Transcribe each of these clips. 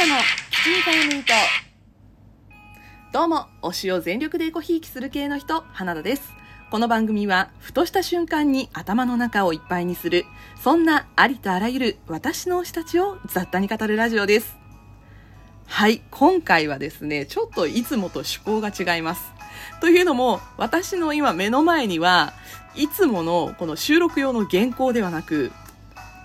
たの七味タイムイートどうも推しを全力でエコひいきする系の人花田です。この番組はふとした瞬間に頭の中をいっぱいにするそんなありとあらゆる私の推したちを雑多に語るラジオです。はい今回はですねちょっといつもと趣向が違います。というのも私の今目の前にはいつものこの収録用の原稿ではなく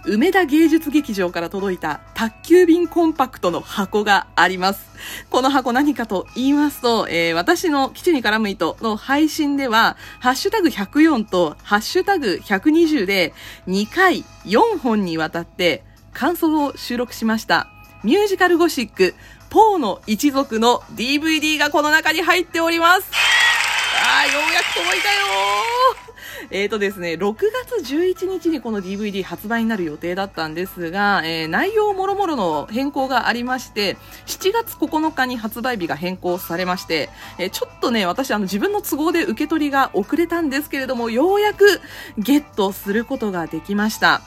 梅田芸術劇場から届いた宅急便コンパクトの箱があります。この箱何かと言いますと、えー、私の基地に絡む糸の配信では、ハッシュタグ104とハッシュタグ120で2回4本にわたって感想を収録しました。ミュージカルゴシック、ポーの一族の DVD がこの中に入っております。あー、ようやく届いたよえっ、ー、とですね、6月11日にこの DVD 発売になる予定だったんですが、えー、内容もろもろの変更がありまして、7月9日に発売日が変更されまして、えー、ちょっとね、私あの自分の都合で受け取りが遅れたんですけれども、ようやくゲットすることができました。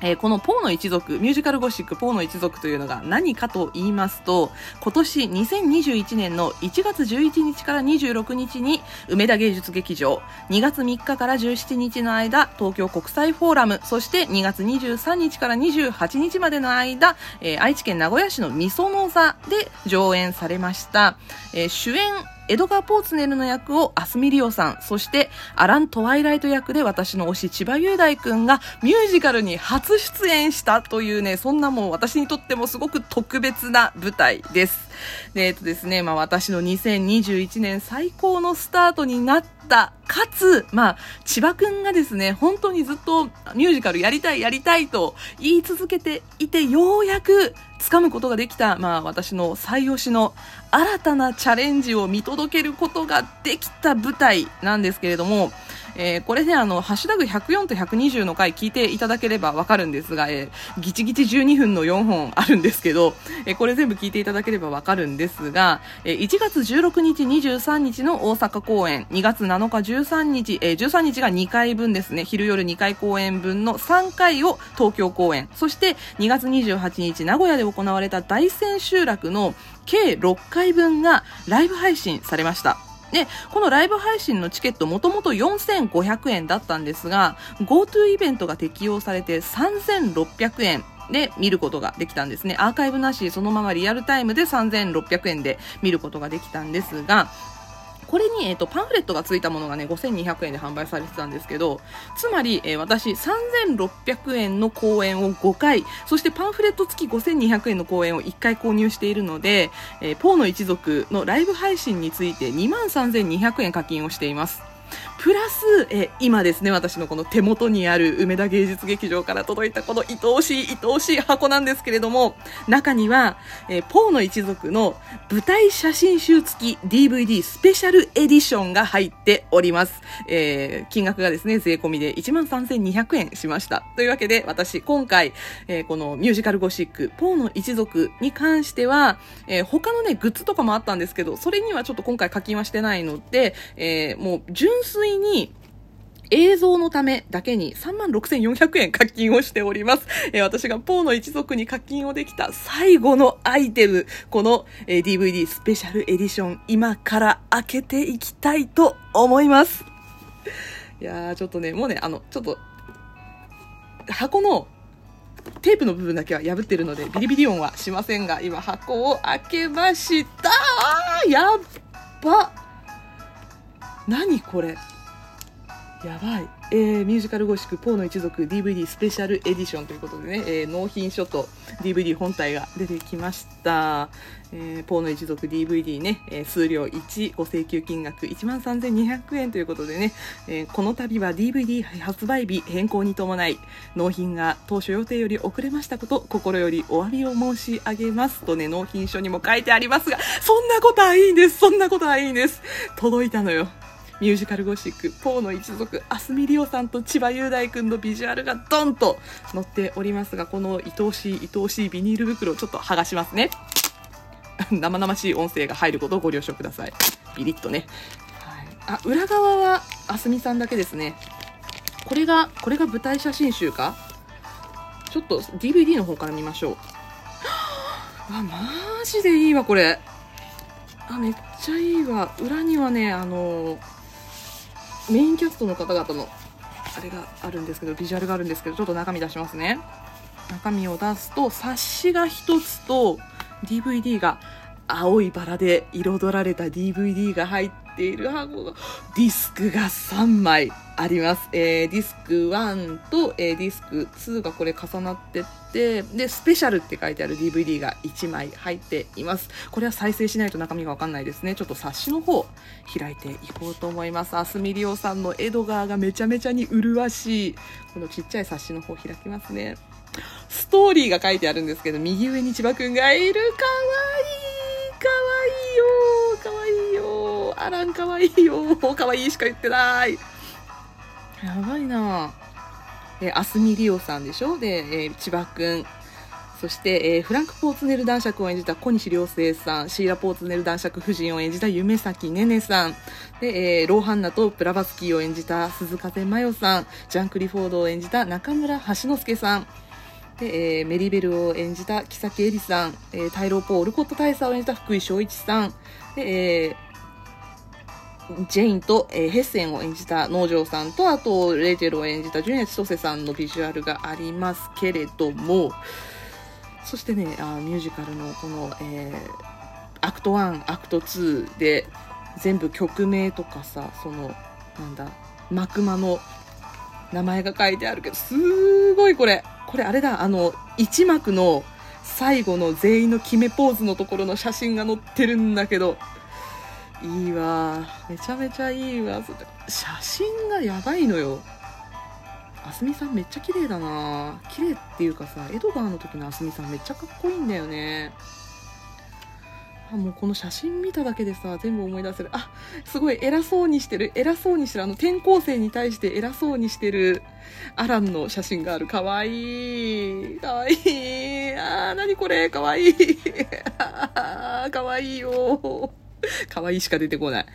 えー、このポーの一族、ミュージカルゴシックポーの一族というのが何かと言いますと、今年2021年の1月11日から26日に梅田芸術劇場、2月3日から17日の間、東京国際フォーラム、そして2月23日から28日までの間、えー、愛知県名古屋市のみその座で上演されました。えー、主演エドガー・ポーツネルの役をアスミリオさん、そしてアラン・トワイライト役で私の推し千葉雄大くんがミュージカルに初出演したというね、そんなもう私にとってもすごく特別な舞台です。で、えっとですね、まあ私の2021年最高のスタートになった、かつ、まあ、千葉くんがですね、本当にずっとミュージカルやりたいやりたいと言い続けていて、ようやく掴むことができた、まあ私の最推しの新たなチャレンジを見届けることができた舞台なんですけれども、えー、これね、あの、ハッシュタグ104と120の回聞いていただければわかるんですが、えー、ギチギチ12分の4本あるんですけど、えー、これ全部聞いていただければわかるんですが、えー、1月16日、23日の大阪公演、2月7日、13日、えー、13日が2回分ですね、昼夜2回公演分の3回を東京公演、そして2月28日、名古屋で行われた大千秋楽の計6回分がライブ配信されました。で、このライブ配信のチケットもともと4500円だったんですが、GoTo イベントが適用されて3600円で見ることができたんですね。アーカイブなし、そのままリアルタイムで3600円で見ることができたんですが、これに、え、ー、と、パンフレットが付いたものがね、5200円で販売されてたんですけど、つまり、えー、私、3600円の公演を5回、そしてパンフレット付き5200円の公演を1回購入しているので、えー、ポーの一族のライブ配信について23200円課金をしています。プラス、え今ですね、私のこの手元にある梅田芸術劇場から届いたこの愛おしい愛おしい箱なんですけれども、中には、えポーの一族の舞台写真集付き DVD スペシャルエディションが入っております。えー、金額がですね、税込みで13,200円しました。というわけで、私、今回、えー、このミュージカルゴシック、ポーの一族に関しては、えー、他のね、グッズとかもあったんですけど、それにはちょっと今回課金はしてないので、えもう純粋に映像のためだけに36,400円課金をしております。えー、私がポーの一族に課金をできた最後のアイテム、この、えー、DVD スペシャルエディション、今から開けていきたいと思います。いやー、ちょっとね、もうね、あの、ちょっと、箱のテープの部分だけは破ってるので、ビリビリ音はしませんが、今箱を開けましたやっば何これやばい。えー、ミュージカルゴシックポーの一族 DVD スペシャルエディションということでね、えー、納品書と DVD 本体が出てきました。えー、ポーの一族 DVD ね、えー、数量1、ご請求金額1万3200円ということでね、えー、この度は DVD 発売日変更に伴い、納品が当初予定より遅れましたこと、心よりお詫びを申し上げますとね、納品書にも書いてありますが、そんなことはいいんです、そんなことはいいんです。届いたのよ。ミュージカルゴシック、ポーの一族、アスミリオさんと千葉雄大くんのビジュアルがドンと載っておりますが、この愛おしい愛おしいビニール袋をちょっと剥がしますね。生々しい音声が入ることをご了承ください。ビリッとね。はい、あ、裏側はあすみさんだけですね。これが、これが舞台写真集か？ちょっと DVD の方から見ましょう。あマジでいいわこれあめっちゃいいわ裏にはねあのメインキャストの方々のあれがあるんですけどビジュアルがあるんですけどちょっと中身出しますね。中身を出すと冊子が1つと DVD が青いバラで彩られた DVD が入っている箱がディスクが3枚。あります、えー、ディスク1と、えー、ディスク2がこれ重なってってでスペシャルって書いてある DVD が1枚入っています。これは再生しないと中身がわかんないですね。ちょっと冊子の方開いていこうと思います。あすみりおさんのエドガーがめちゃめちゃに麗しい。このちっちゃい冊子の方開きますね。ストーリーが書いてあるんですけど右上に千葉くんがいる。かわいい。かわいいよかわいいよアランかわいいよかわいいしか言ってない。やばいな。えあすみりおさんでしょ？で、えー、千葉くん。そして、えー、フランク・ポーツネル男爵を演じた小西良生さん、シーラ・ポーツネル男爵夫人を演じた夢咲ねねさん、で、えー、ローハンナとプラバスキーを演じた鈴風真世さん、ジャン・クリフォードを演じた中村橋之助さん、で、えー、メリベルを演じた木崎絵里さん、えー、タイローポー・オルコット大佐を演じた福井翔一さん、で、えー、ジェインと、えー、ヘッセンを演じた能條さんと、あと、レイチェルを演じた純矢ちとせさんのビジュアルがありますけれども、そしてね、あミュージカルのこの、えー、 act 1、act 2で、全部曲名とかさ、その、なんだ、幕間の名前が書いてあるけど、すごいこれ。これあれだ、あの、1幕の最後の全員の決めポーズのところの写真が載ってるんだけど、いいわ。めちゃめちゃいいわ。写真がやばいのよ。あすみさんめっちゃ綺麗だな。綺麗っていうかさ、エドガーの時のあすみさんめっちゃかっこいいんだよね。あもうこの写真見ただけでさ全部思い出せる。あすごい偉そうにしてる。偉そうにしてる。あの転校生に対して偉そうにしてるアランの写真がある。かわいい。かわいい。あー何これ。かわいい。かわいいよ。可愛いいしか出てこない。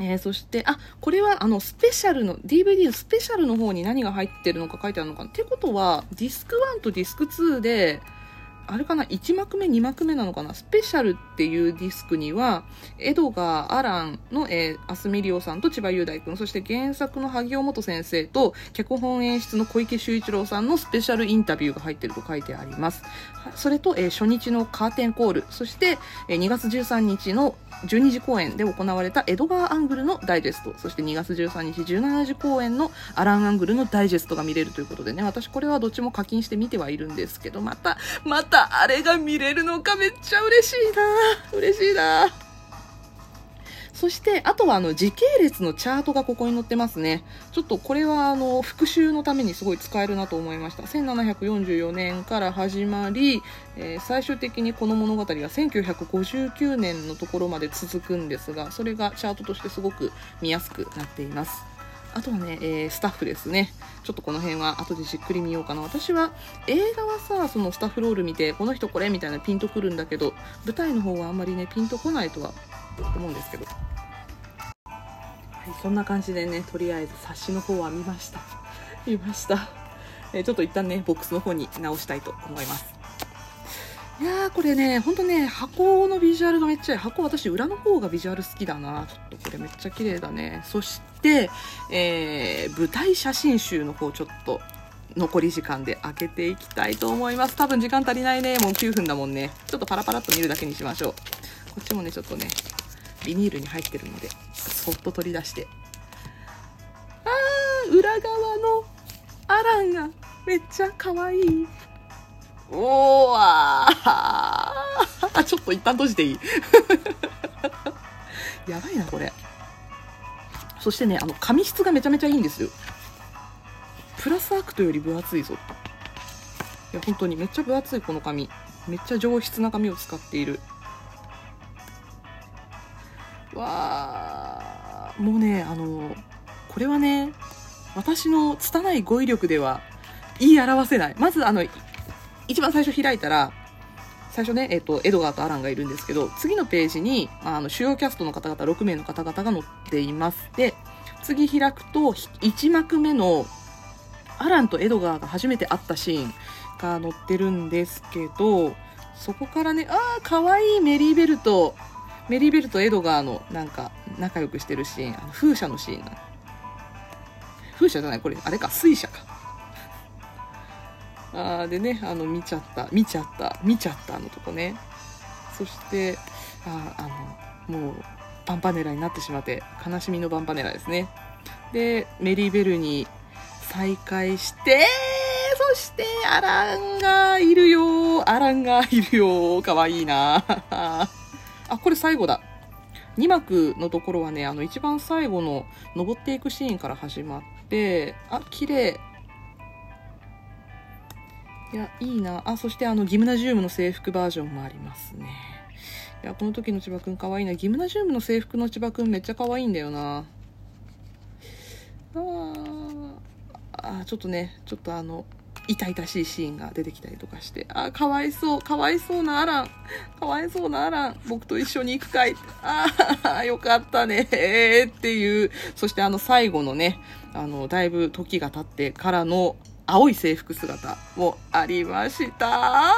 えー、そして、あ、これはあのスペシャルの、DVD のスペシャルの方に何が入ってるのか書いてあるのかな。ってことは、ディスク1とディスク2で、あれかな、1幕目、2幕目なのかな、スペシャルっていうディスクには、エドガー、アランの、えー、アスミリオさんと千葉雄大君、そして原作の萩尾元先生と、脚本演出の小池秀一郎さんのスペシャルインタビューが入ってると書いてあります。それと、えー、初日のカーテンコール、そして、えー、2月13日の12時公演で行われたエドガー・アングルのダイジェスト、そして2月13日17時公演のアラン・アングルのダイジェストが見れるということでね、私これはどっちも課金して見てはいるんですけど、また、またあれが見れるのかめっちゃ嬉しいな嬉しいなそして、あとはあの時系列のチャートがここに載ってますね。ちょっとこれはあの復習のためにすごい使えるなと思いました。1744年から始まり、えー、最終的にこの物語は1959年のところまで続くんですが、それがチャートとしてすごく見やすくなっています。あとはね、えー、スタッフですね。ちょっとこの辺は後でじっくり見ようかな。私は映画はさ、そのスタッフロール見て、この人これみたいなピンとくるんだけど、舞台の方はあんまりね、ピンとこないとは思うんですけど。はい、そんな感じでね、とりあえず冊子の方は見ました。見ました。えー、ちょっと一旦ね、ボックスの方に直したいと思います。いやー、これね、ほんとね、箱のビジュアルがめっちゃいい。箱私裏の方がビジュアル好きだな。ちょっとこれめっちゃ綺麗だね。そして、えー、舞台写真集の方ちょっと残り時間で開けていきたいと思います。多分時間足りないね。もう9分だもんね。ちょっとパラパラっと見るだけにしましょう。こっちもね、ちょっとね、ビニールに入ってるので、そっと取り出して。あー、裏側のアランがめっちゃ可愛い。おーあー ちょっと一旦閉じていい？やばいな、これ。そしてね、あの、紙質がめちゃめちゃいいんですよ。プラスアクトより分厚いぞ。いや、本当にめっちゃ分厚い、この紙。めっちゃ上質な紙を使っている。わー、もうね、あの、これはね、私の拙い語彙力では言い表せない。まず、あの、一番最初開いたら、最初ね、えっ、と、エドガーとアランがいるんですけど、次のページに、あの、主要キャストの方々6名の方々が載っています。で、次開くと、1幕目の、アランとエドガーが初めて会ったシーンが載ってるんですけど、そこからねああかわいいメリーベルト。メリーベルとエドガーのなんか仲良くしてるシーンあの風車のシーンな風車じゃないこれあれか水車か。あでねあの見ちゃった見ちゃった見ちゃったのとこね。そしてああのもうバンパネラになってしまって悲しみのバンパネラですね。でメリーベルに再会してそしてアランがいるよ。アランがいるよかわいいな。あこれ最後だ。2幕のところはねあの一番最後の登っていくシーンから始まってあ綺麗。いやいいな。あそしてあのギムナジウムの制服バージョンもありますね。いやこの時の千葉くんかわいいな。ギムナジウムの制服の千葉くんめっちゃかわいいんだよな。ああちょっとねちょっとあの痛々しいシーンが出てきたりとかして、あ、かわいそう、かわいそうなアラン、かわいそうなアラン、僕と一緒に行くかい、ああ、よかったね、っていう、そしてあの最後のね、あの、だいぶ時が経ってからの青い制服姿もありました。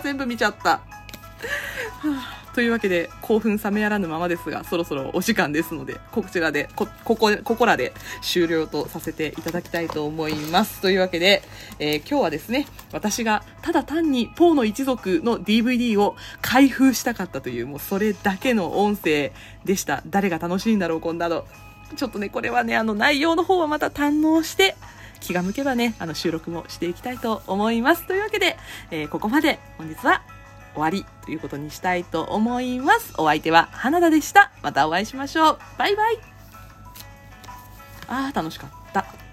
全部見ちゃった。というわけで興奮冷めやらぬままですがそろそろお時間ですのでこちらでこここここらで終了とさせていただきたいと思いますというわけで、えー今日はですね私がただ単にポーの一族の DVD を開封したかったというもうそれだけの音声でした誰が楽しいんだろうこんなのちょっとねこれはねあの内容の方はまた堪能して気が向けばねあの収録もしていきたいと思いますというわけで、えーここまで本日は終わりということにしたいと思います。お相手は花田でした。またお会いしましょう。バイバイ。あー、楽しかった。